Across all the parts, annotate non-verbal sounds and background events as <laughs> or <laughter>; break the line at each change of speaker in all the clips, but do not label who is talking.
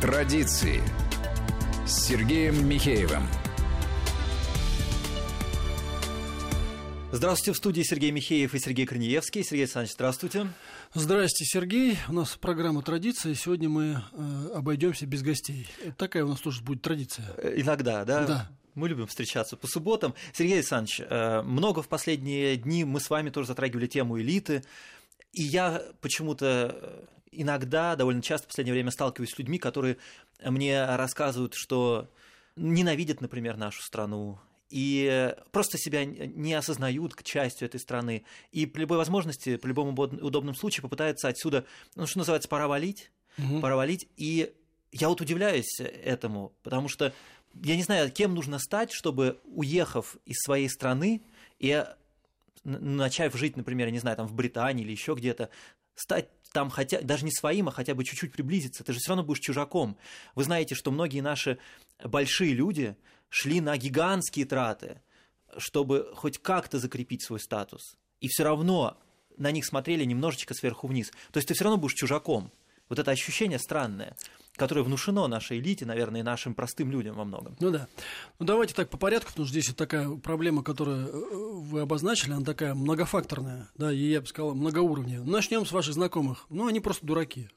Традиции с Сергеем Михеевым.
Здравствуйте, в студии Сергей Михеев и Сергей Корнеевский. Сергей Александрович, здравствуйте.
Здравствуйте, Сергей. У нас программа «Традиция». Сегодня мы э, обойдемся без гостей. Это такая у нас тоже будет традиция.
Э, иногда, да?
Да.
Мы любим встречаться по субботам. Сергей Александрович, э, много в последние дни мы с вами тоже затрагивали тему элиты. И я почему-то э, иногда, довольно часто в последнее время сталкиваюсь с людьми, которые мне рассказывают, что ненавидят, например, нашу страну, и просто себя не осознают к частью этой страны. И при любой возможности, при любом удобном случае попытаются отсюда, ну, что называется, пора валить, угу. пора валить. И я вот удивляюсь этому, потому что я не знаю, кем нужно стать, чтобы, уехав из своей страны и начав жить, например, я не знаю, там в Британии или еще где-то, стать там хотя даже не своим, а хотя бы чуть-чуть приблизиться, ты же все равно будешь чужаком. Вы знаете, что многие наши большие люди шли на гигантские траты, чтобы хоть как-то закрепить свой статус. И все равно на них смотрели немножечко сверху вниз. То есть ты все равно будешь чужаком. Вот это ощущение странное, которое внушено нашей элите, наверное, и нашим простым людям во многом.
Ну да. Ну давайте так по порядку, потому что здесь вот такая проблема, которую э, вы обозначили, она такая многофакторная, да, и я бы сказал, многоуровневая. Начнем с ваших знакомых. Ну, они просто дураки.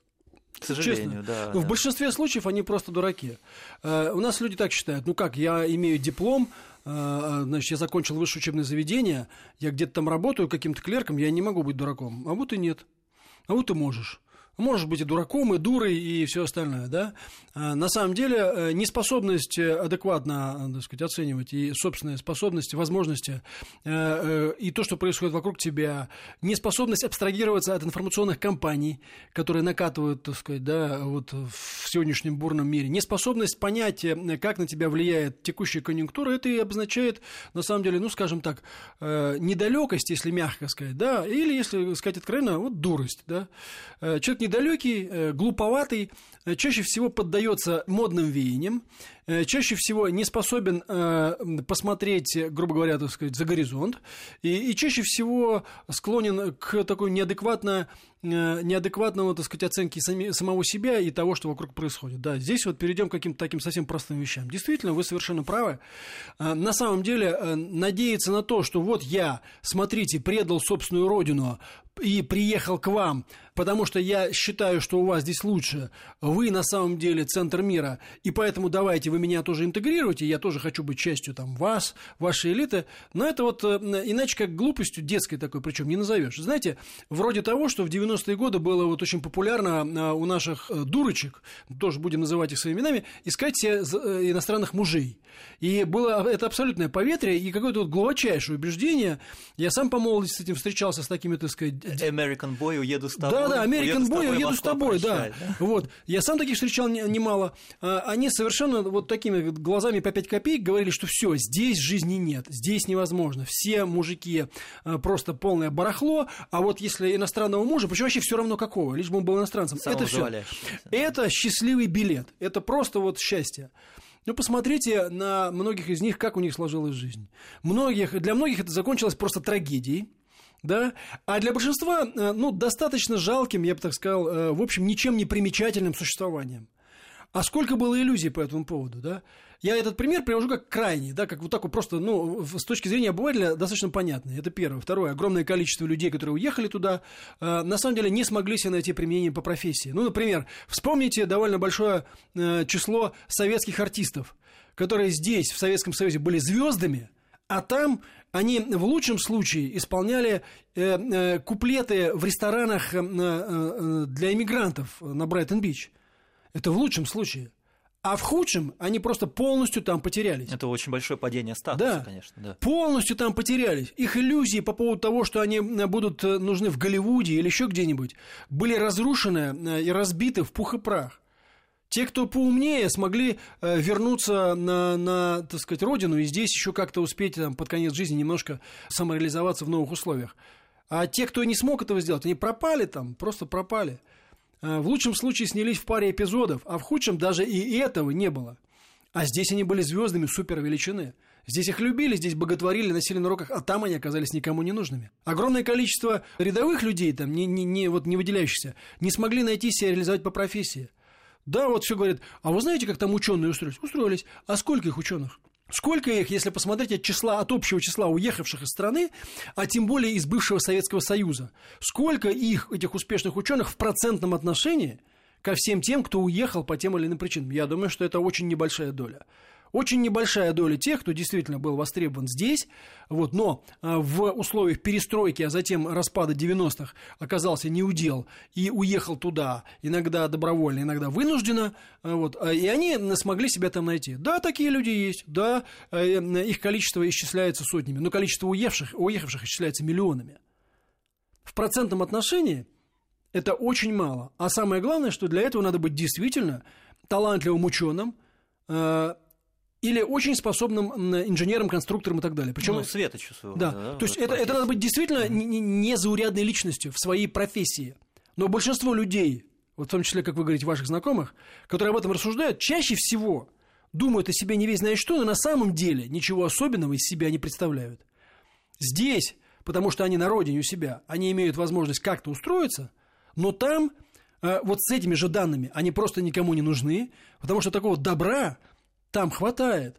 К сожалению,
Честно.
да.
Ну,
да.
В большинстве случаев они просто дураки. Э, у нас люди так считают. Ну как, я имею диплом, э, значит, я закончил высшее учебное заведение, я где-то там работаю каким-то клерком, я не могу быть дураком. А вот и нет. А вот и можешь. Можешь быть и дураком, и дурой, и все остальное, да. А, на самом деле, э, неспособность э, адекватно, э, так сказать, оценивать и собственные способности, возможности, и то, что происходит вокруг тебя, неспособность абстрагироваться от информационных кампаний, которые накатывают, так сказать, да, вот в сегодняшнем бурном мире, неспособность понять, как на тебя влияет текущая конъюнктура, это и обозначает, на самом деле, ну, скажем так, недалекость, если мягко сказать, да, или, если сказать откровенно, вот дурость, да. Человек недалекий, э, глуповатый, э, чаще всего поддается модным веяниям, чаще всего не способен э, посмотреть, грубо говоря, так сказать, за горизонт, и, и чаще всего склонен к такой неадекватно э, неадекватного, так сказать, оценки сами, самого себя и того, что вокруг происходит. Да, здесь вот перейдем к каким-то таким совсем простым вещам. Действительно, вы совершенно правы. На самом деле, надеяться на то, что вот я, смотрите, предал собственную родину и приехал к вам, потому что я считаю, что у вас здесь лучше, вы на самом деле центр мира, и поэтому давайте вы меня тоже интегрируете, я тоже хочу быть частью там вас, вашей элиты, но это вот э, иначе как глупостью детской такой, причем не назовешь. Знаете, вроде того, что в 90-е годы было вот очень популярно э, у наших э, дурочек, тоже будем называть их своими именами, искать себе иностранных мужей. И было это абсолютное поветрие и какое-то вот глубочайшее убеждение. Я сам по молодости с этим встречался, с такими, так сказать...
American Boy, уеду с тобой.
Да, да, American Boy, уеду с тобой, да. да. Вот. Я сам таких встречал немало. А, они совершенно вот вот такими глазами по 5 копеек говорили, что все, здесь жизни нет, здесь невозможно. Все мужики э, просто полное барахло, а вот если иностранного мужа, почему вообще все равно какого, лишь бы он был иностранцем. это все. Это счастливый билет. Это просто вот счастье. Ну, посмотрите на многих из них, как у них сложилась жизнь. Многих, для многих это закончилось просто трагедией. Да? А для большинства, э, ну, достаточно жалким, я бы так сказал, э, в общем, ничем не примечательным существованием. А сколько было иллюзий по этому поводу, да? Я этот пример привожу как крайний, да, как вот так вот просто, ну, с точки зрения обывателя достаточно понятный. Это первое. Второе. Огромное количество людей, которые уехали туда, э, на самом деле не смогли себе найти применение по профессии. Ну, например, вспомните довольно большое э, число советских артистов, которые здесь, в Советском Союзе, были звездами, а там они в лучшем случае исполняли э, э, куплеты в ресторанах э, э, для иммигрантов на Брайтон-Бич – это в лучшем случае. А в худшем они просто полностью там потерялись.
Это очень большое падение статуса, да, конечно. Да.
Полностью там потерялись. Их иллюзии по поводу того, что они э, будут э, нужны в Голливуде или еще где-нибудь, были разрушены э, и разбиты в пух и прах. Те, кто поумнее, смогли вернуться на, на так сказать, родину и здесь еще как-то успеть там, под конец жизни немножко самореализоваться в новых условиях. А те, кто не смог этого сделать, они пропали там, просто пропали. Э, в лучшем случае снялись в паре эпизодов, а в худшем даже и этого не было. А здесь они были звездами супер. Здесь их любили, здесь боготворили, носили на руках, а там они оказались никому не нужными. Огромное количество рядовых людей, там, не, не, не, вот не выделяющихся, не смогли найти себя реализовать по профессии. Да, вот все говорят, а вы знаете, как там ученые устроились? Устроились. А сколько их ученых? Сколько их, если посмотреть от числа, от общего числа уехавших из страны, а тем более из бывшего Советского Союза, сколько их, этих успешных ученых в процентном отношении ко всем тем, кто уехал по тем или иным причинам? Я думаю, что это очень небольшая доля. Очень небольшая доля тех, кто действительно был востребован здесь, вот, но а, в условиях перестройки, а затем распада 90-х оказался неудел и уехал туда, иногда добровольно, иногда вынужденно, а, вот, а, и они смогли себя там найти. Да, такие люди есть, да, их количество исчисляется сотнями, но количество уехавших, уехавших исчисляется миллионами. В процентном отношении это очень мало. А самое главное, что для этого надо быть действительно талантливым ученым, или очень способным инженером, конструктором и так далее.
Причем, ну, светочу своего.
Да, да то есть это, это надо быть действительно незаурядной личностью в своей профессии. Но большинство людей, вот в том числе, как вы говорите, ваших знакомых, которые об этом рассуждают, чаще всего думают о себе не весь знает что, но на самом деле ничего особенного из себя не представляют. Здесь, потому что они на родине у себя, они имеют возможность как-то устроиться, но там э, вот с этими же данными они просто никому не нужны, потому что такого добра там хватает.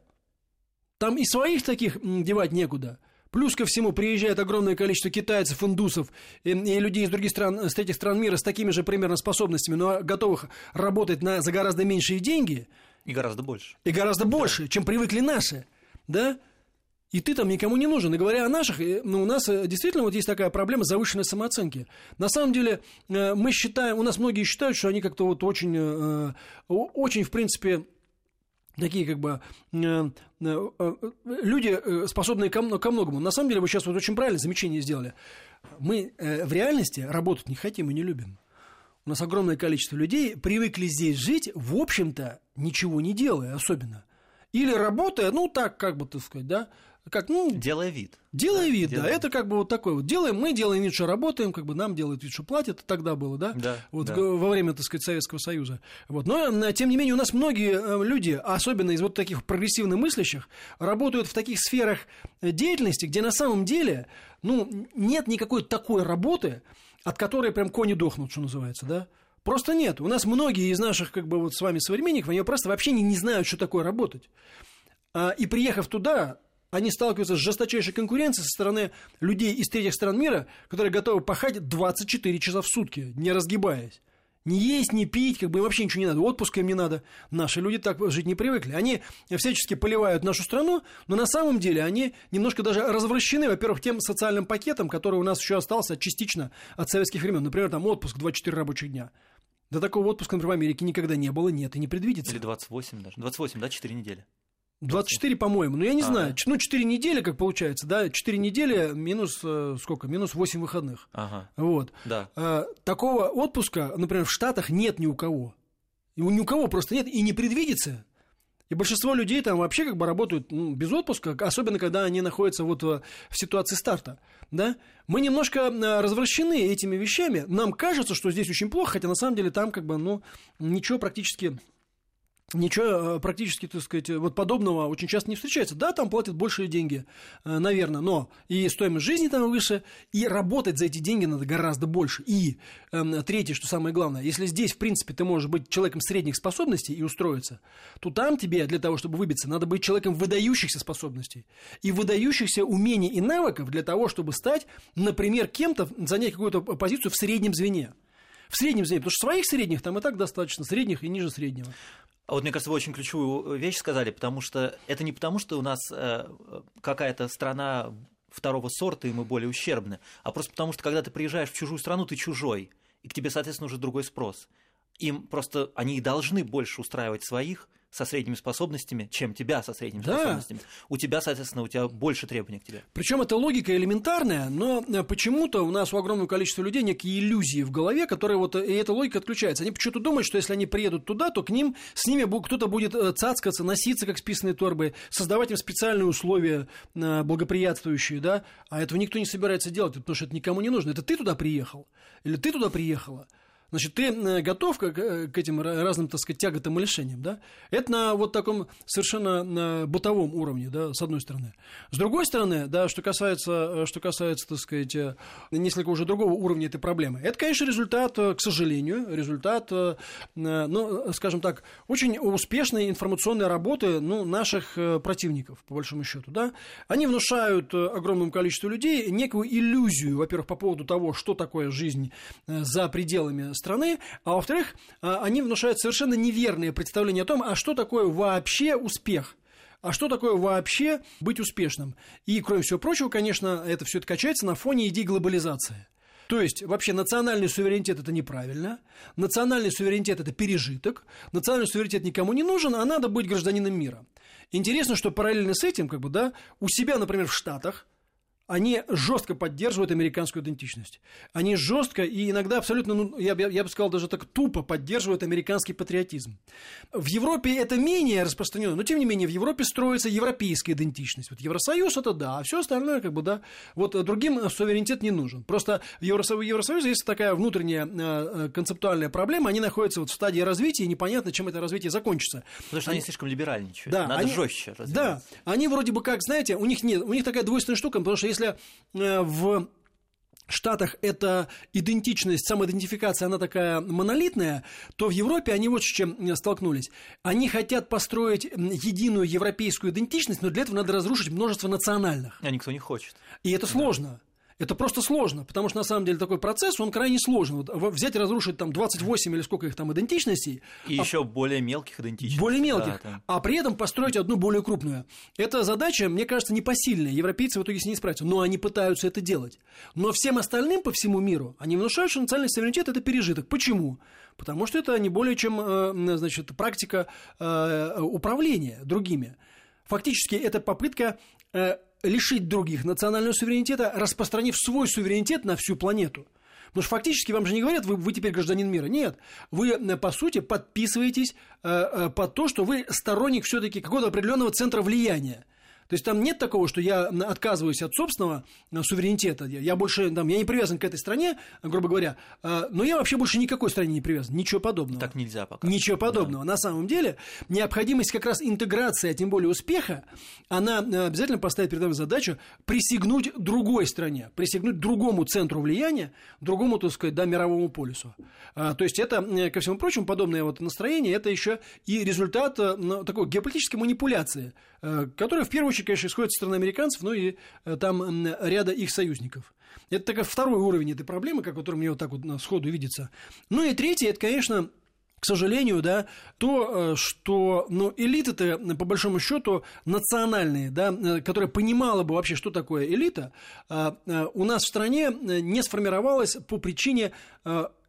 Там и своих таких девать некуда. Плюс ко всему приезжает огромное количество китайцев, индусов и, и людей из других стран, с третьих стран мира с такими же примерно способностями, но готовых работать на, за гораздо меньшие деньги.
И гораздо больше.
И гораздо больше, да. чем привыкли наши. Да? И ты там никому не нужен. И говоря о наших, ну, у нас э, действительно вот есть такая проблема завышенной самооценки. На самом деле, э, мы считаем, у нас многие считают, что они как-то вот очень, э, очень, в принципе, такие как бы э, э, э, люди, способные ко, многому. На самом деле, вы сейчас вот очень правильное замечание сделали. Мы в реальности работать не хотим и не любим. У нас огромное количество людей привыкли здесь жить, в общем-то, ничего не делая особенно. Или работая, ну так, как бы, так сказать, да, как, ну...
Делая вид.
Делая да, вид, делаем. да. Это как бы вот такой вот. Делаем, мы делаем вид, что работаем, как бы нам делают вид, что платят. Тогда было, да?
Да.
Вот
да.
во время, так сказать, Советского Союза. Вот. Но, тем не менее, у нас многие э, люди, особенно из вот таких прогрессивно мыслящих, работают в таких сферах э, деятельности, где на самом деле, ну, нет никакой такой работы, от которой прям кони дохнут, что называется, да? Просто нет. У нас многие из наших, как бы, вот с вами современников, они просто вообще не, не знают, что такое работать. А, и приехав туда, они сталкиваются с жесточайшей конкуренцией со стороны людей из третьих стран мира, которые готовы пахать 24 часа в сутки, не разгибаясь. Не есть, не пить, как бы вообще ничего не надо, отпуска им не надо. Наши люди так жить не привыкли. Они всячески поливают нашу страну, но на самом деле они немножко даже развращены, во-первых, тем социальным пакетом, который у нас еще остался частично от советских времен. Например, там отпуск 24 рабочих дня. Да такого отпуска, например, в Америке никогда не было, нет и не предвидится.
Или 28 даже. 28, да, 4 недели.
24, по-моему. Ну, я не а, знаю. Ну, 4 недели, как получается, да? 4 недели минус э, сколько? Минус 8 выходных.
Ага.
Вот.
Да.
А, такого отпуска, например, в Штатах нет ни у кого. И ни у кого просто нет и не предвидится. И большинство людей там вообще как бы работают ну, без отпуска, особенно когда они находятся вот в, в ситуации старта. Да? Мы немножко э, развращены этими вещами. Нам кажется, что здесь очень плохо, хотя на самом деле там как бы ну, ничего практически Ничего э, практически, так сказать, вот подобного очень часто не встречается. Да, там платят большие деньги, э, наверное, но и стоимость жизни там выше, и работать за эти деньги надо гораздо больше. И э, третье, что самое главное, если здесь, в принципе, ты можешь быть человеком средних способностей и устроиться, то там тебе для того, чтобы выбиться, надо быть человеком выдающихся способностей и выдающихся умений и навыков для того, чтобы стать, например, кем-то, занять какую-то позицию в среднем звене в среднем звене, потому что своих средних там и так достаточно, средних и ниже среднего.
А вот мне кажется, вы очень ключевую вещь сказали, потому что это не потому, что у нас э, какая-то страна второго сорта, и мы более ущербны, а просто потому, что когда ты приезжаешь в чужую страну, ты чужой, и к тебе, соответственно, уже другой спрос. Им просто они должны больше устраивать своих, со средними способностями, чем тебя со средними да. способностями. У тебя, соответственно, у тебя больше требований к тебе.
Причем это логика элементарная, но э, почему-то у нас у огромного количества людей некие иллюзии в голове, которые вот, и эта логика отключается. Они почему-то думают, что если они приедут туда, то к ним, с ними кто-то будет э, цацкаться, носиться, как списанные торбы, создавать им специальные условия э, благоприятствующие, да, а этого никто не собирается делать, потому что это никому не нужно. Это ты туда приехал, или ты туда приехала, Значит, ты э, готов к, к этим разным, так сказать, тяготам и лишениям, да? Это на вот таком совершенно на бытовом уровне, да, с одной стороны. С другой стороны, да, что касается, э, что касается, так сказать, э, несколько уже другого уровня этой проблемы, это, конечно, результат, к сожалению, результат, ну, скажем так, очень успешной информационной работы, ну, наших противников, по большому счету, да? Они внушают огромному количеству людей некую иллюзию, во-первых, по поводу того, что такое жизнь за пределами страны, а во-вторых, а, они внушают совершенно неверные представления о том, а что такое вообще успех. А что такое вообще быть успешным? И, кроме всего прочего, конечно, это все это качается на фоне идей глобализации. То есть, вообще, национальный суверенитет – это неправильно, национальный суверенитет – это пережиток, национальный суверенитет никому не нужен, а надо быть гражданином мира. Интересно, что параллельно с этим, как бы, да, у себя, например, в Штатах, они жестко поддерживают американскую идентичность. Они жестко и иногда абсолютно, ну, я, я, я бы сказал, даже так тупо поддерживают американский патриотизм. В Европе это менее распространено, но тем не менее в Европе строится европейская идентичность. Вот Евросоюз это да, а все остальное как бы да. Вот другим суверенитет не нужен. Просто в Евросоюзе, Евросоюзе есть такая внутренняя э, концептуальная проблема, они находятся вот в стадии развития, и непонятно, чем это развитие закончится.
Потому что они, они слишком либеральничают. Да, Надо они, жестче
Да, они вроде бы как, знаете, у них нет, у них такая двойственная штука, потому что если э, в Штатах эта идентичность, самоидентификация, она такая монолитная, то в Европе они вот с чем э, столкнулись. Они хотят построить единую европейскую идентичность, но для этого надо разрушить множество национальных.
А никто не хочет.
И это сложно. Это просто сложно, потому что на самом деле такой процесс, он крайне сложен. Вот взять и разрушить там 28 или сколько их там идентичностей.
И а... еще более мелких идентичностей.
Более мелких. Да, а при этом построить одну более крупную. Эта задача, мне кажется, непосильная. Европейцы в итоге с ней справятся. Но они пытаются это делать. Но всем остальным по всему миру они внушают, что национальный суверенитет – это пережиток. Почему? Потому что это не более чем э, значит, практика э, управления другими. Фактически это попытка э, лишить других национального суверенитета, распространив свой суверенитет на всю планету. Потому что фактически вам же не говорят, вы, вы теперь гражданин мира. Нет. Вы, э, по сути, подписываетесь э, э, под то, что вы сторонник все-таки какого-то определенного центра влияния. То есть там нет такого, что я отказываюсь от собственного э, суверенитета. Я больше, там, я не привязан к этой стране, грубо говоря, э, но я вообще больше никакой стране не привязан. Ничего подобного.
Так нельзя пока.
Ничего подобного. Да. На самом деле, необходимость как раз интеграции, а тем более успеха, она э, обязательно поставит перед нами задачу присягнуть другой стране, присягнуть другому центру влияния, другому, так сказать, да, мировому полюсу. То есть это, ко всему прочему, подобное вот настроение, это еще и результат такой геополитической манипуляции, которая в первую очередь, конечно, исходит со стороны американцев, но и э, там ряда их союзников. Это такой второй уровень этой проблемы, как который мне вот так вот сходу видится. Ну и третий, это, конечно, к сожалению, да, то, э, что ну, элиты-то, по большому счету, национальные, да, э, которая понимала бы вообще, что такое элита, у нас в стране не сформировалась по причине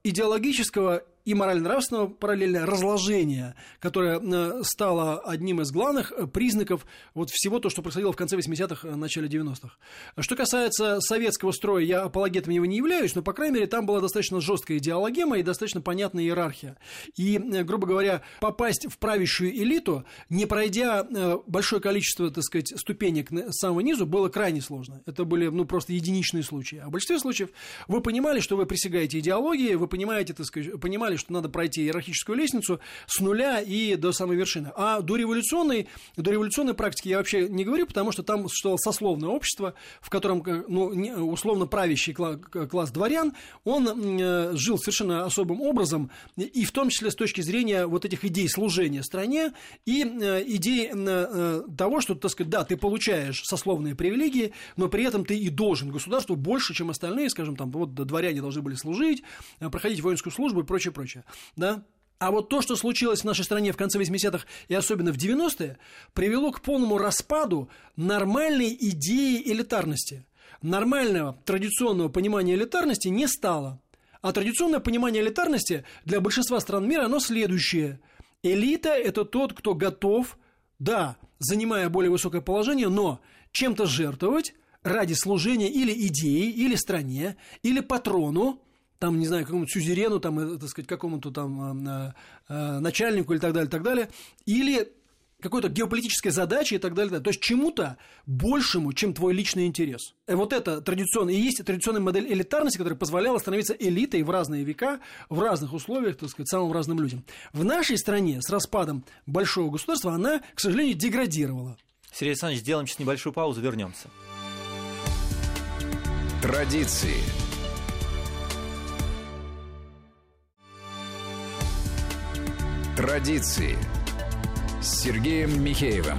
идеологического и морально-нравственного параллельно разложения, которое э, стало одним из главных э, признаков вот всего то, что происходило в конце 80-х, э, начале 90-х. Что касается советского строя, я апологетом его не являюсь, но, по крайней мере, там была достаточно жесткая идеологема и достаточно понятная иерархия. И, грубо говоря, попасть в правящую элиту, не пройдя большое количество, так сказать, ступенек с самого низу, было крайне сложно. Это были, ну, просто единичные случаи. А в большинстве случаев вы понимали, что вы присягаете идеологии, вы понимаете, так сказать, понимали, понимали, что надо пройти иерархическую лестницу с нуля и до самой вершины. А до революционной, до революционной практики я вообще не говорю, потому что там существовало сословное общество, в котором ну, условно правящий класс дворян, он э, жил совершенно особым образом, и в том числе с точки зрения вот этих идей служения стране и э, идей э, того, что, так сказать, да, ты получаешь сословные привилегии, но при этом ты и должен государству больше, чем остальные, скажем, там, вот дворяне должны были служить, проходить воинскую службу и прочее, прочее прочее. Да? А вот то, что случилось в нашей стране в конце 80-х и особенно в 90-е, привело к полному распаду нормальной идеи элитарности. Нормального традиционного понимания элитарности не стало. А традиционное понимание элитарности для большинства стран мира, оно следующее. Элита – это тот, кто готов, да, занимая более высокое положение, но чем-то жертвовать ради служения или идеи, или стране, или патрону, там, не знаю, какому-то сюзерену, там, э, так сказать, какому-то там э, э, начальнику или так далее, так далее, или какой-то геополитической задачи и так далее. То есть чему-то большему, чем твой личный интерес. И вот это традиционная, и есть традиционная модель элитарности, которая позволяла становиться элитой в разные века, в разных условиях, так сказать, самым разным людям. В нашей стране с распадом большого государства она, к сожалению, деградировала.
Сергей Александрович, сделаем сейчас небольшую паузу, вернемся.
Традиции. Традиции с Сергеем Михеевым.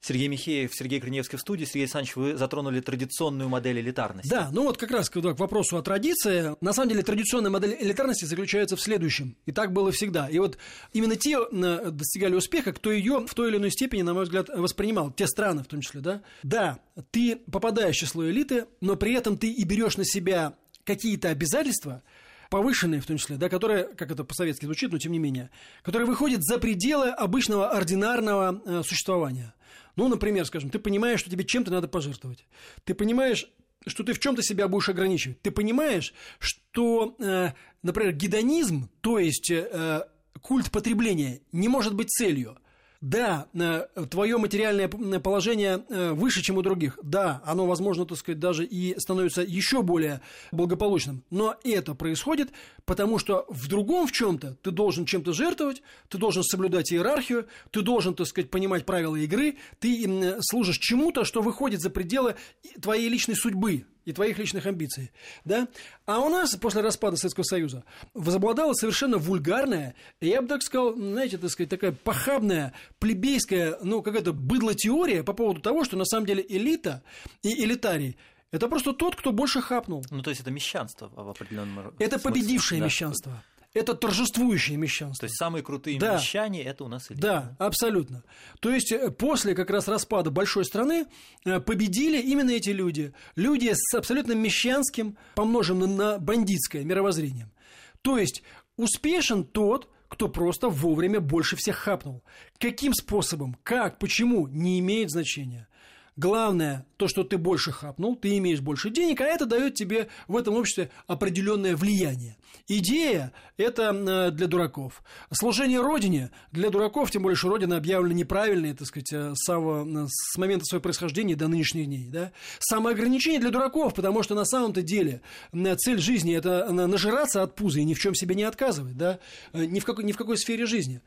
Сергей Михеев, Сергей Криневский в студии. Сергей Александрович, вы затронули традиционную модель элитарности.
Да, ну вот как раз к вопросу о традиции. На самом деле традиционная модель элитарности заключается в следующем. И так было всегда. И вот именно те достигали успеха, кто ее в той или иной степени, на мой взгляд, воспринимал. Те страны в том числе, да. Да, ты попадаешь в число элиты, но при этом ты и берешь на себя какие-то обязательства, повышенные в том числе, да, которые, как это по-советски звучит, но тем не менее, которые выходят за пределы обычного ординарного э, существования. Ну, например, скажем, ты понимаешь, что тебе чем-то надо пожертвовать. Ты понимаешь, что ты в чем-то себя будешь ограничивать. Ты понимаешь, что, э, например, гедонизм, то есть э, культ потребления, не может быть целью – да, э, твое материальное положение э, выше, чем у других. Да, оно, возможно, так сказать, даже и становится еще более благополучным. Но это происходит, потому что в другом в чем-то ты должен чем-то жертвовать, ты должен соблюдать иерархию, ты должен, так сказать, понимать правила игры, ты служишь чему-то, что выходит за пределы твоей личной судьбы и твоих личных амбиций, да? А у нас после распада Советского Союза возобладала совершенно вульгарная, я бы так сказал, знаете, так сказать, такая похабная, плебейская, ну, какая-то быдло-теория по поводу того, что на самом деле элита и элитарий это просто тот, кто больше хапнул.
Ну, то есть это мещанство в определенном
Это смысле. победившее да. мещанство это торжествующее мещанство.
То есть самые крутые да. мещане это у нас элита.
Да, абсолютно. То есть э, после как раз распада большой страны э, победили именно эти люди. Люди с абсолютно мещанским, помноженным на бандитское мировоззрением. То есть успешен тот, кто просто вовремя больше всех хапнул. Каким способом, как, почему, не имеет значения. Главное, то, что ты больше хапнул, ты имеешь больше денег, а это дает тебе в этом обществе определенное влияние. Идея – это э, для дураков. Служение Родине для дураков, тем более, что Родина объявлена неправильной, так сказать, э, с, самого, с момента своего происхождения до нынешних дней. Да? Самоограничение для дураков, потому что на самом-то деле цель жизни – это нажираться от пуза и ни в чем себе не отказывать, да? Э, ни, в какой, ни в какой сфере жизни.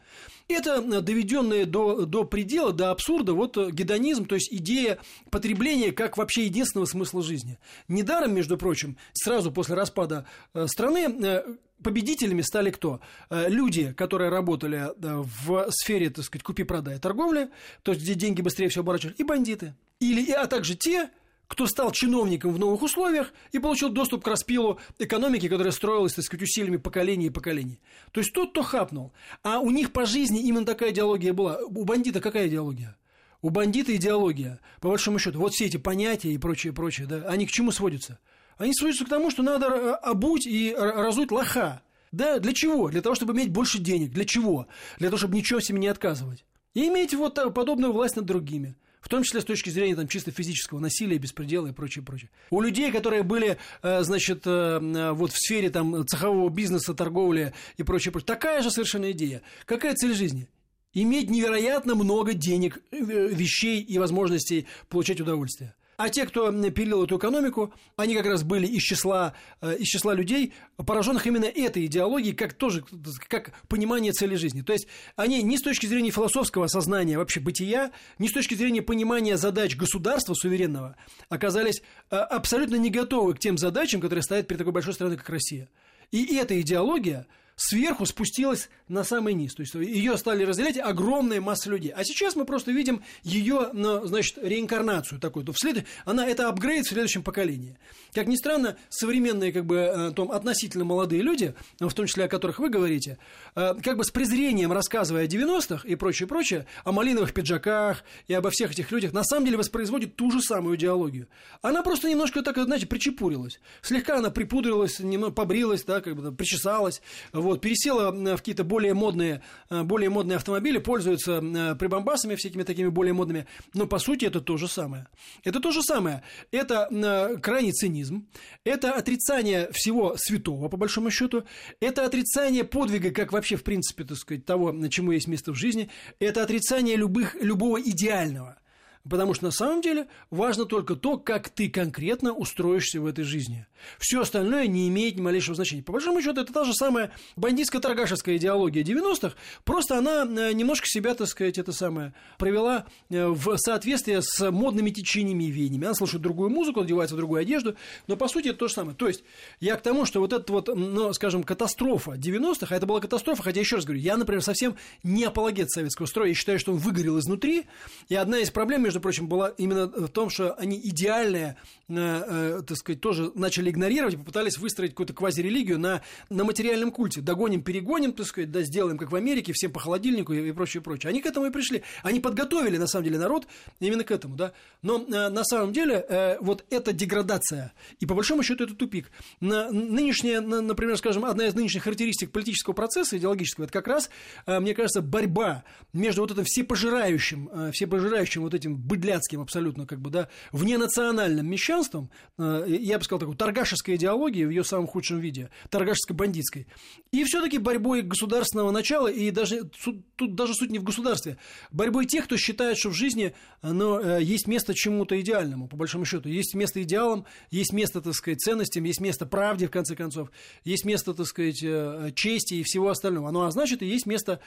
Это доведенные до, до предела, до абсурда, вот гедонизм, то есть идея потребления как вообще единственного смысла жизни. Недаром, между прочим, сразу после распада страны победителями стали кто? Э, люди, которые работали э, в сфере, так сказать, купи-продай торговли, то есть где деньги быстрее всего оборачивались, и бандиты. Или, а также те, кто стал чиновником в новых условиях и получил доступ к распилу экономики, которая строилась, так сказать, усилиями поколений и поколений. То есть тот, кто хапнул. А у них по жизни именно такая идеология была. У бандита какая идеология? У бандита идеология, по большому счету, вот все эти понятия и прочее, прочее, да, они к чему сводятся? Они сводятся к тому, что надо э, обуть и разуть лоха. Да, для чего? Для того, чтобы иметь больше денег. Для чего? Для того, чтобы ничего себе не отказывать. И иметь вот подобную власть над другими. В том числе с точки зрения там, чисто физического насилия, беспредела и прочее, прочее. У людей, которые были, э, значит, э, вот в сфере там, цехового бизнеса, торговли и прочее, прочее, такая же совершенно идея. Какая цель жизни? Иметь невероятно много денег, вещей и возможностей получать удовольствие. А те, кто пилил эту экономику, они как раз были из числа, э, из числа людей, пораженных именно этой идеологией, как тоже как понимание цели жизни. То есть они ни с точки зрения философского сознания вообще бытия, ни с точки зрения понимания задач государства суверенного оказались э, абсолютно не готовы к тем задачам, которые стоят перед такой большой страной, как Россия. И эта идеология – сверху спустилась на самый низ. То есть ее стали разделять огромная масса людей. А сейчас мы просто видим ее, ну, значит, реинкарнацию такую. То вслед... Она это апгрейд в следующем поколении. Как ни странно, современные, как бы, э, том, относительно молодые люди, в том числе о которых вы говорите, э, как бы с презрением рассказывая о 90-х и прочее, прочее, о малиновых пиджаках и обо всех этих людях, на самом деле воспроизводит ту же самую идеологию. Она просто немножко так, знаете, причепурилась. Слегка она припудрилась, немного побрилась, да, как бы причесалась, вот, пересела в какие-то более модные, более модные автомобили, пользуется прибамбасами всякими такими более модными, но по сути это то же самое. Это то же самое. Это крайний цинизм, это отрицание всего святого, по большому счету, это отрицание подвига, как вообще, в принципе, так сказать, того, чему есть место в жизни, это отрицание любых, любого идеального. Потому что на самом деле важно только то, как ты конкретно устроишься в этой жизни. Все остальное не имеет ни малейшего значения. По большому счету, это та же самая бандитско торгашеская идеология 90-х, просто она э, немножко себя, так сказать, это самое, привела э, в соответствие с модными течениями и веяниями. Она слушает другую музыку, одевается в другую одежду, но по сути это то же самое. То есть я к тому, что вот эта вот, ну, скажем, катастрофа 90-х, а это была катастрофа, хотя еще раз говорю, я, например, совсем не апологет советского строя, я считаю, что он выгорел изнутри, и одна из проблем, между прочим, была именно в том, что они идеальные, э, э, так сказать, тоже начали игнорировать попытались выстроить какую-то квазирелигию на, на материальном культе. Догоним, перегоним, так сказать, да, сделаем, как в Америке, всем по холодильнику и, прочее, прочее. Они к этому и пришли. Они подготовили, на самом деле, народ именно к этому, да. Но э, на самом деле вот эта деградация, и по большому счету это тупик. На, нынешняя, на, например, скажем, одна из нынешних характеристик политического процесса идеологического, это как раз, мне кажется, борьба между вот этим всепожирающим, всепожирающим вот этим быдля азиатским абсолютно, как бы, да, вненациональным мещанством, э, я бы сказал, такой торгашеской идеологией в ее самом худшем виде, торгашеско-бандитской, и все-таки борьбой государственного начала, и даже тут даже суть не в государстве, борьбой тех, кто считает, что в жизни но, э, есть место чему-то идеальному, по большому счету, есть место идеалам, есть место, так сказать, ценностям, есть место правде, в конце концов, есть место, так сказать, э, чести и всего остального. Ну, а значит, и есть место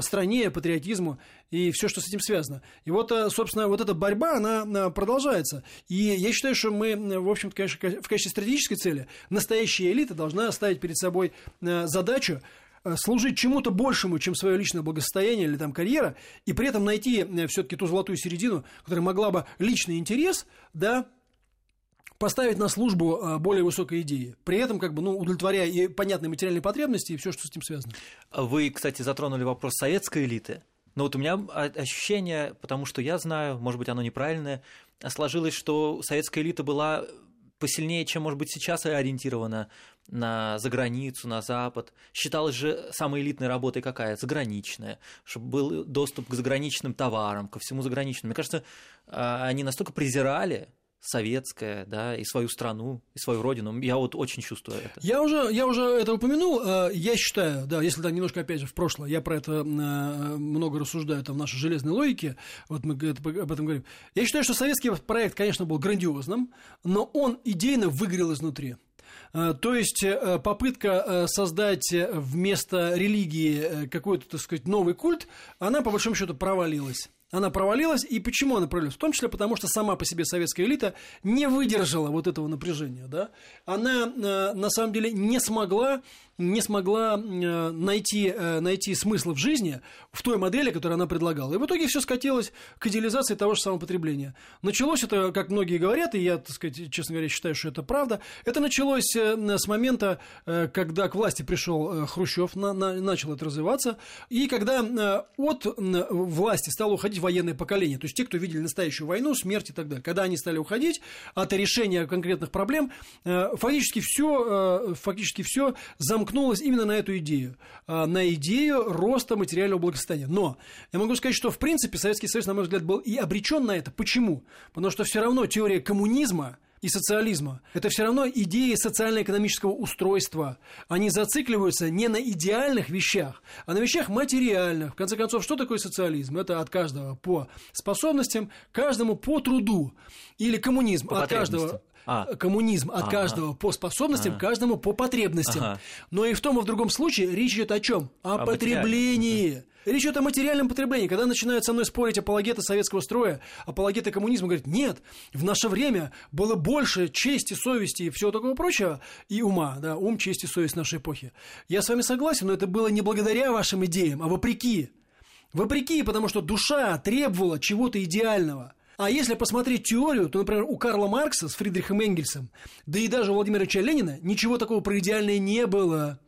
стране, патриотизму и все, что с этим связано. И вот, собственно, вот эта борьба она продолжается. И я считаю, что мы, в общем-то, конечно, в качестве стратегической цели настоящая элита должна ставить перед собой э, задачу э, служить чему-то большему, чем свое личное благосостояние или там карьера, и при этом найти э, все-таки ту золотую середину, которая могла бы личный интерес, да, поставить на службу более высокой идеи, при этом как бы ну, удовлетворяя и понятные материальные потребности и все, что с этим связано.
Вы, кстати, затронули вопрос советской элиты. Но вот у меня ощущение, потому что я знаю, может быть, оно неправильное, сложилось, что советская элита была посильнее, чем, может быть, сейчас ориентирована на заграницу, на Запад. Считалось же самой элитной работой какая? Заграничная, чтобы был доступ к заграничным товарам, ко всему заграничному. Мне кажется, а, они настолько презирали советское, да, и свою страну, и свою родину. Я вот очень чувствую это.
Я уже, я уже это упомянул. Э, я считаю, да, если да, немножко опять же в прошлое, я про это э, много рассуждаю там в нашей железной логике, вот мы об этом говорим. Я считаю, что советский проект, конечно, был грандиозным, но он идейно выгорел изнутри. Э, то есть попытка создать вместо религии какой-то, так сказать, новый культ, она по большому счету провалилась она провалилась. И почему она провалилась? В том числе потому, что сама по себе советская элита не выдержала вот этого напряжения. Да? Она э, на самом деле не смогла не смогла э, найти, э, найти смысла в жизни в той модели, которую она предлагала. И в итоге все скатилось к идеализации того же самопотребления. Началось это, как многие говорят, и я, так сказать, честно говоря, считаю, что это правда, это началось э, с момента, когда к власти пришел Хрущев, на, на, начал это развиваться, и когда от власти стало уходить военное поколение, то есть те, кто видели настоящую войну, смерть и так далее. Когда они стали уходить от решения конкретных проблем, фактически все, фактически все замкнулось замкнулась именно на эту идею, а, на идею роста материального благосостояния. Но я могу сказать, что в принципе Советский Союз, на мой взгляд, был и обречен на это. Почему? Потому что все равно теория коммунизма и социализма. Это все равно идеи социально-экономического устройства. Они зацикливаются не на идеальных вещах, а на вещах материальных. В конце концов, что такое социализм? Это от каждого по способностям, каждому по труду. Или коммунизм по от каждого а. коммунизм от ага. каждого по способностям, ага. каждому по потребностям. Ага. Но и в том и в другом случае речь идет о чем? О, о потреблении. Речь идет о материальном потреблении. Когда начинают со мной спорить апологеты советского строя, апологеты коммунизма, говорят, нет, в наше время было больше чести, совести и всего такого прочего, и ума, да, ум, честь и совесть нашей эпохи. Я с вами согласен, но это было не благодаря вашим идеям, а вопреки. Вопреки, потому что душа требовала чего-то идеального – а если посмотреть теорию, то, например, у Карла Маркса с Фридрихом Энгельсом, да и даже у Владимира Ильича Ленина ничего такого про идеальное не было.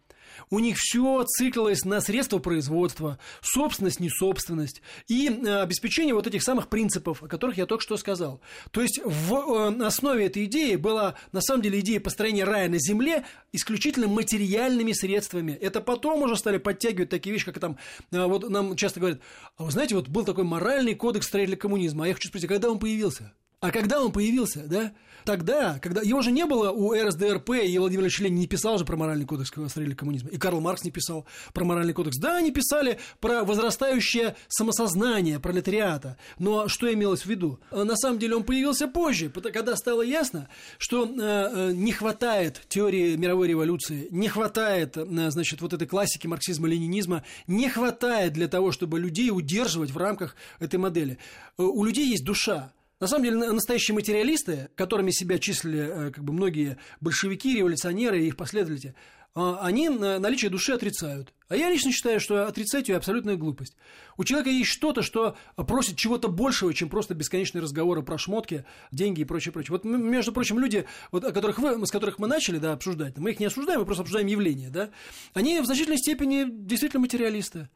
У них все циклилось на средства производства, собственность, не собственность и э, обеспечение вот этих самых принципов, о которых я только что сказал. То есть в э, основе этой идеи была на самом деле идея построения рая на земле исключительно материальными средствами. Это потом уже стали подтягивать такие вещи, как там, э, вот нам часто говорят, а вы знаете, вот был такой моральный кодекс строителя коммунизма, а я хочу спросить, а когда он появился? А когда он появился, да? Тогда, когда его же не было у РСДРП, и Владимир Ильич Ленин не писал же про моральный кодекс строителей коммунизма, и Карл Маркс не писал про моральный кодекс. Да, они писали про возрастающее самосознание пролетариата, но что имелось в виду? А на самом деле он появился позже, когда стало ясно, что э, э, не хватает теории мировой революции, не хватает, э, значит, вот этой классики марксизма-ленинизма, не хватает для того, чтобы людей удерживать в рамках этой модели. У людей есть душа, на самом деле, настоящие материалисты, которыми себя числили э, как бы, многие большевики, революционеры и их последователи, а, они наличие души отрицают. А я лично считаю, что отрицать ее абсолютная глупость. У человека есть что-то, что просит чего-то большего, чем просто бесконечные разговоры про шмотки, деньги и прочее, прочее. Вот, между прочим, люди, вот, о которых вы, с которых мы начали да, обсуждать, мы их не осуждаем, мы просто обсуждаем явления, да, они в значительной степени действительно материалисты.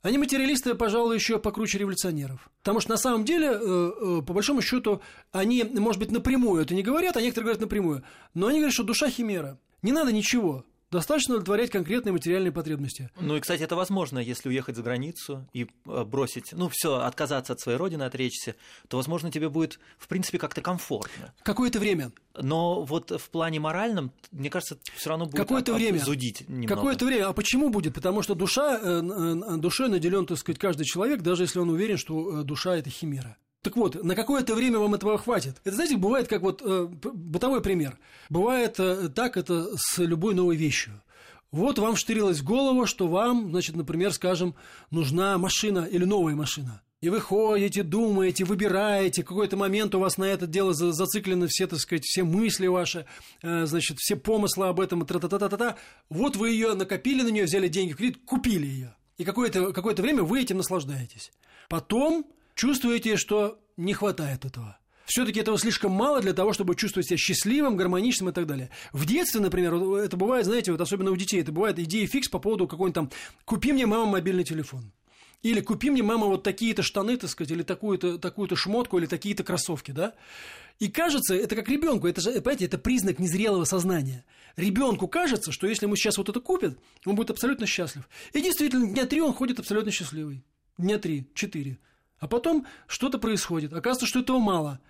Они материалисты, пожалуй, еще покруче революционеров. Потому что на самом деле, э, э, по большому счету, они, может быть, напрямую это не говорят, а некоторые говорят напрямую. Но они говорят, что душа химера. Не надо ничего. Достаточно удовлетворять конкретные материальные потребности.
Ну и, кстати, это возможно, если уехать за границу и э, бросить, ну все, отказаться от своей родины, отречься, то, возможно, тебе будет, в принципе, как-то комфортно.
Какое-то время.
Но вот в плане моральном, мне кажется, все равно будет
Какое-то время.
зудить немного.
Какое-то время. А почему будет? Потому что душа, э, э, душой наделен, так сказать, каждый человек, даже если он уверен, что душа – это химера. Так вот, на какое-то время вам этого хватит. Это, знаете, бывает как вот э, бытовой пример. Бывает э, так это с любой новой вещью. Вот вам штырилось в голову, что вам, значит, например, скажем, нужна машина или новая машина. И вы ходите, думаете, выбираете, какой-то момент у вас на это дело зациклены все, так сказать, все мысли ваши, э, значит, все помыслы об этом, тра-та-та-та-та. Вот вы ее накопили на нее, взяли деньги в кредит, купили ее. И какое-то какое время вы этим наслаждаетесь. Потом чувствуете, что не хватает этого. Все-таки этого слишком мало для того, чтобы чувствовать себя счастливым, гармоничным и так далее. В детстве, например, это бывает, знаете, вот особенно у детей, это бывает идея фикс по поводу какой-нибудь там «купи мне, мама, мобильный телефон». Или купи мне, мама, вот такие-то штаны, так сказать, или такую-то такую шмотку, или такие-то кроссовки, да? И кажется, это как ребенку, это же, понимаете, это признак незрелого сознания. Ребенку кажется, что если ему сейчас вот это купят, он будет абсолютно счастлив. И действительно, дня три он ходит абсолютно счастливый. Дня три, четыре. А потом что-то происходит. Оказывается, что этого мало.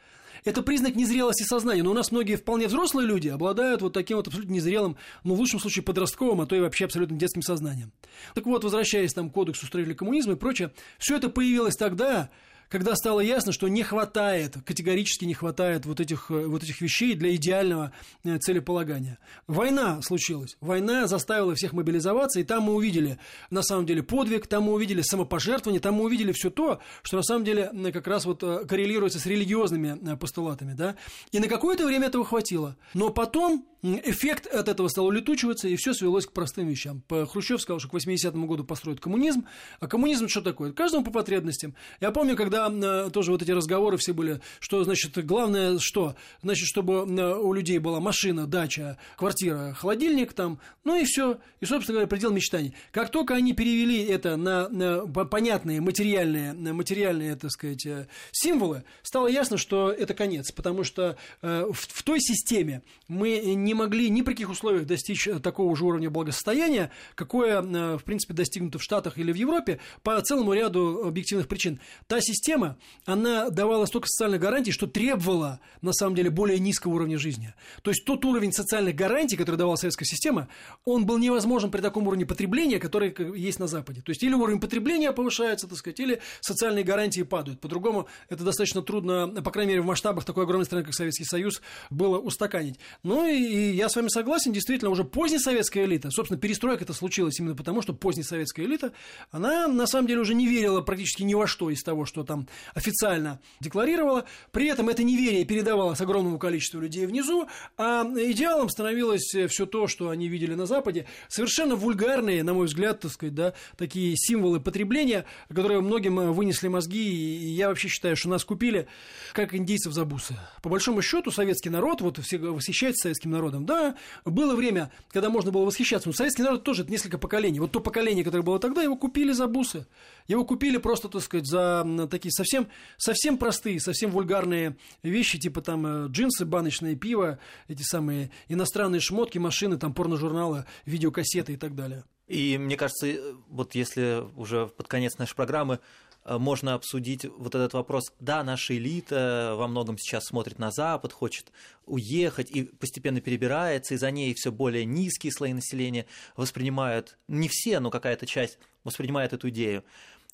Это признак незрелости сознания. Но у нас многие вполне взрослые люди обладают вот таким вот абсолютно незрелым, ну, в лучшем случае, подростковым, а то и вообще абсолютно детским сознанием. Так вот, возвращаясь там к кодексу строителей коммунизма и прочее, все это появилось тогда, когда стало ясно, что не хватает, категорически не хватает вот этих, э, вот этих вещей для идеального э, целеполагания. Война случилась. Война заставила всех мобилизоваться, и там мы увидели, на самом деле, подвиг, там мы увидели самопожертвование, там мы увидели все то, что на самом деле как раз вот э, коррелируется с религиозными постулатами. Да? И на какое-то время этого хватило. Но потом эффект от этого стал улетучиваться, и все свелось к простым вещам. Хрущев сказал, что к 80-му году построят коммунизм, а коммунизм что такое? Каждому по потребностям. Я помню, когда э, тоже вот эти разговоры все были, что, значит, главное что? Значит, чтобы э, у людей была машина, дача, квартира, холодильник там, ну и все. И, собственно говоря, предел мечтаний. Как только они перевели это на, на понятные материальные, материальные, так сказать, э, символы, стало ясно, что это конец, потому что в, в той системе мы не могли ни при каких условиях достичь э, такого же уровня благосостояния, какое, э, в принципе, достигнуто в Штатах или в Европе по целому ряду объективных причин. Та система, она давала столько социальных гарантий, что требовала, на самом деле, более низкого уровня жизни. То есть тот уровень социальных гарантий, который давала советская система, он был невозможен при таком уровне потребления, который есть на Западе. То есть или уровень потребления повышается, так сказать, или социальные гарантии падают. По-другому это достаточно трудно, по крайней мере, в масштабах такой огромной страны, как Советский Союз, было устаканить. Ну и и я с вами согласен, действительно, уже поздняя советская элита, собственно, перестройка это случилась именно потому, что поздняя советская элита, она на самом деле уже не верила практически ни во что из того, что там официально декларировала. При этом это неверие передавалось огромному количеству людей внизу, а идеалом становилось все то, что они видели на Западе. Совершенно вульгарные, на мой взгляд, так сказать, да, такие символы потребления, которые многим вынесли мозги, и я вообще считаю, что нас купили как индейцев за бусы. По большому счету, советский народ, вот все восхищается советским народом, народом. Да, было время, когда можно было восхищаться, но советский народ тоже это несколько поколений. Вот то поколение, которое было тогда, его купили за бусы. Его купили просто, так сказать, за такие совсем, совсем простые, совсем вульгарные вещи, типа там э, джинсы, баночное пиво, эти самые иностранные шмотки, машины, там порножурналы, видеокассеты и так далее.
И мне кажется, э, вот если уже под конец нашей программы можно обсудить вот этот вопрос. Да, наша элита во многом сейчас смотрит на Запад, хочет уехать и постепенно перебирается, и за ней все более низкие слои населения воспринимают, не все, но какая-то часть воспринимает эту идею.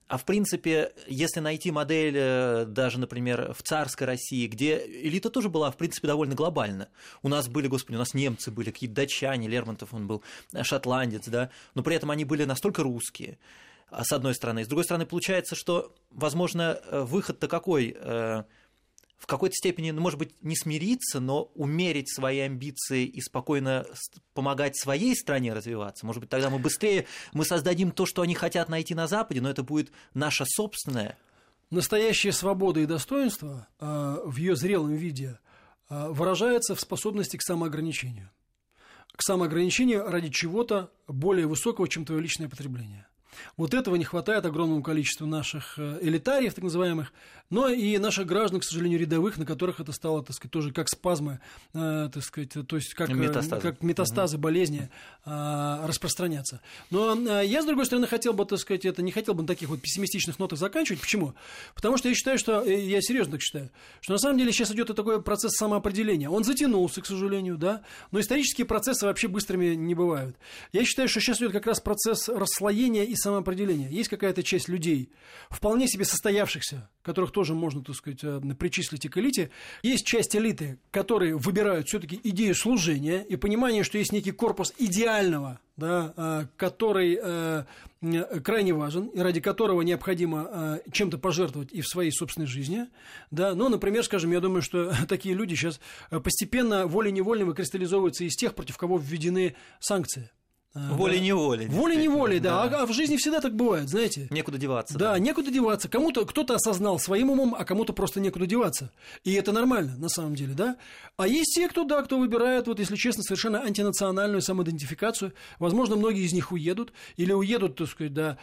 А в принципе, если найти модель э, даже, например, в царской России, где элита тоже была, в принципе, довольно глобальна. У нас были, господи, у нас немцы были, какие-то датчане, Лермонтов он был, э, шотландец, да, но при этом они были настолько русские, с одной стороны. С другой стороны, получается, что, возможно, э, выход-то какой – в какой-то степени, ну, может быть, не смириться, но умерить свои амбиции и спокойно помогать своей стране развиваться. Может быть, тогда мы быстрее мы создадим то, что они хотят найти на Западе, но это будет наша собственная.
Настоящая свобода и достоинство э, в ее зрелом виде э, выражается в способности к самоограничению. К самоограничению ради чего-то более высокого, чем твое личное потребление. Вот этого не хватает огромному количеству наших э, элитариев, так называемых, но и наших граждан, к сожалению, рядовых, на которых это стало, так сказать, тоже как спазмы, э, так сказать, то есть как э, метастазы, как метастазы угу. болезни распространяться. Но я, с другой стороны, хотел бы, так сказать, это не хотел бы на таких вот пессимистичных нотах заканчивать. Почему? Потому что я считаю, что, я серьезно так считаю, что на самом деле сейчас идет такой процесс самоопределения. Он затянулся, к сожалению, да, но исторические процессы вообще быстрыми не бывают. Я считаю, что сейчас идет как раз процесс расслоения и самоопределения. Есть какая-то часть людей, вполне себе состоявшихся, которых тоже можно, так сказать, э, причислить и к элите. Есть часть элиты, которые выбирают все-таки идею служения и понимание, что есть некий корпус идеального, да, э, который э, крайне важен и ради которого необходимо чем-то пожертвовать и в своей собственной жизни. Да. Ну, например, скажем, я думаю, что <laughs> такие люди сейчас постепенно волей-невольно выкристаллизовываются из тех, против кого введены санкции.
Волей-неволей.
Волей-неволей, да. да. А, а в жизни всегда так бывает, знаете.
Некуда деваться.
Да, да. некуда деваться. Кому-то кто-то осознал своим умом, а кому-то просто некуда деваться. И это нормально, на самом деле, да. А есть те, кто, да, кто выбирает, вот, если честно, совершенно антинациональную самоидентификацию. Возможно, многие из них уедут или уедут, так сказать, да,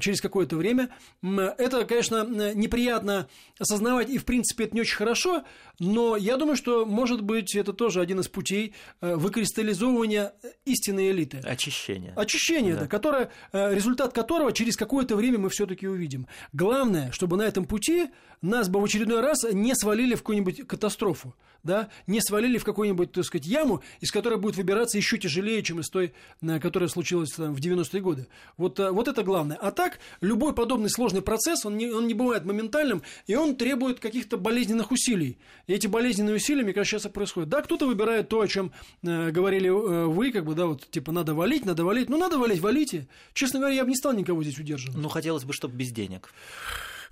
через какое-то время. Это, конечно, неприятно осознавать, и, в принципе, это не очень хорошо, но я думаю, что, может быть, это тоже один из путей э, выкристаллизовывания истинной элиты.
Очищение.
Очищение, да. да которое, э, результат которого через какое-то время мы все-таки увидим. Главное, чтобы на этом пути нас бы в очередной раз не свалили в какую-нибудь катастрофу, да, не свалили в какую-нибудь, так сказать, яму, из которой будет выбираться еще тяжелее, чем из той, которая случилась там, в 90-е годы. Вот, э, вот это главное. А так, любой подобный сложный процесс, он не, он не бывает моментальным, и он требует каких-то болезненных усилий. И эти болезненные усилия, мне кажется, сейчас и происходят. Да, кто-то выбирает то, о чем э, говорили э, вы, как бы, да, вот, типа, надо валить, надо валить. Ну, надо валить, валите. Честно говоря, я бы не стал никого здесь удерживать.
Ну, хотелось бы, чтобы без денег.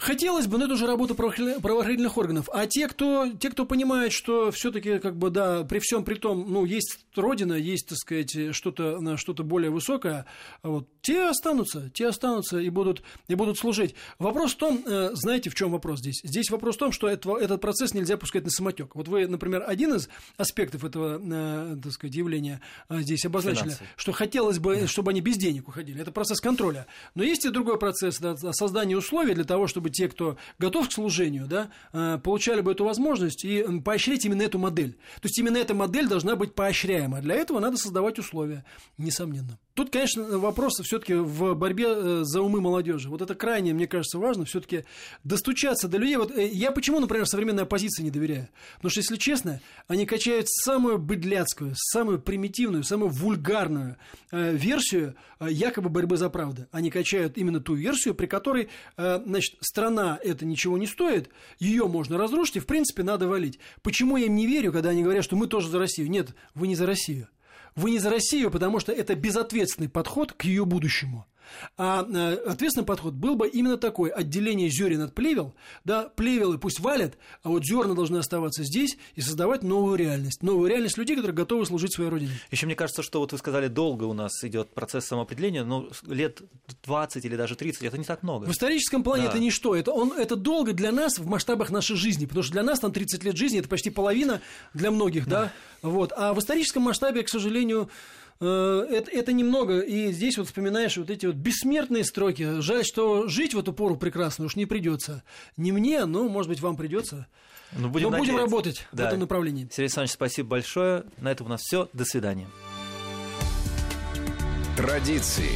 Хотелось бы, но это уже работа правоохранительных органов. А те, кто, те, кто понимает, что все-таки, как бы, да, при всем при том, ну, есть родина, есть, так сказать, что-то что более высокое, вот, те останутся, те останутся и будут, и будут служить. Вопрос в том, э, знаете, в чем вопрос здесь? Здесь вопрос в том, что это, этот процесс нельзя пускать на самотек. Вот вы, например, один из аспектов этого, э, так сказать, явления э, здесь обозначили, Финансы. что хотелось бы, чтобы они без денег уходили. Это процесс контроля. Но есть и другой процесс да, создания условий для того, чтобы те, кто готов к служению, да, э, получали бы эту возможность и поощрять именно эту модель. То есть именно эта модель должна быть поощряема. Для этого надо создавать условия, несомненно. Тут, конечно, вопрос все-таки в борьбе э, за умы молодежи. Вот это крайне, мне кажется, важно, все-таки достучаться до людей. Вот э, я почему, например, современной оппозиции не доверяю? Потому что, если честно, они качают самую быдляцкую, самую примитивную, самую вульгарную версию якобы борьбы за правду. Они качают именно ту версию, при которой, значит, страна это ничего не стоит, ее можно разрушить, и, в принципе, надо валить. Почему я им не верю, когда они говорят, что мы тоже за Россию? Нет, вы не за Россию. Вы не за Россию, потому что это безответственный подход к ее будущему. А э, ответственный подход был бы именно такой. Отделение зерен от плевел, да, плевелы пусть валят, а вот зерна должны оставаться здесь и создавать новую реальность. Новую реальность людей, которые готовы служить своей родине.
Еще мне кажется, что вот вы сказали, долго у нас идет процесс самоопределения, но лет 20 или даже 30 это не так много.
В историческом плане
Да.
это ничто. Это, он, это долго для нас в масштабах нашей жизни, потому что для нас там 30 лет жизни это почти половина для многих, да. Вот. А в историческом масштабе, к сожалению, это, это немного. И здесь вот вспоминаешь вот эти вот бессмертные строки. Жаль, что жить в эту пору прекрасно уж не придется. Не мне, но, может быть, вам придется.
Ну,
Но будем работать в
Да.
этом направлении.
Сергей Александрович, спасибо большое. На этом у нас все. До свидания.
Традиции.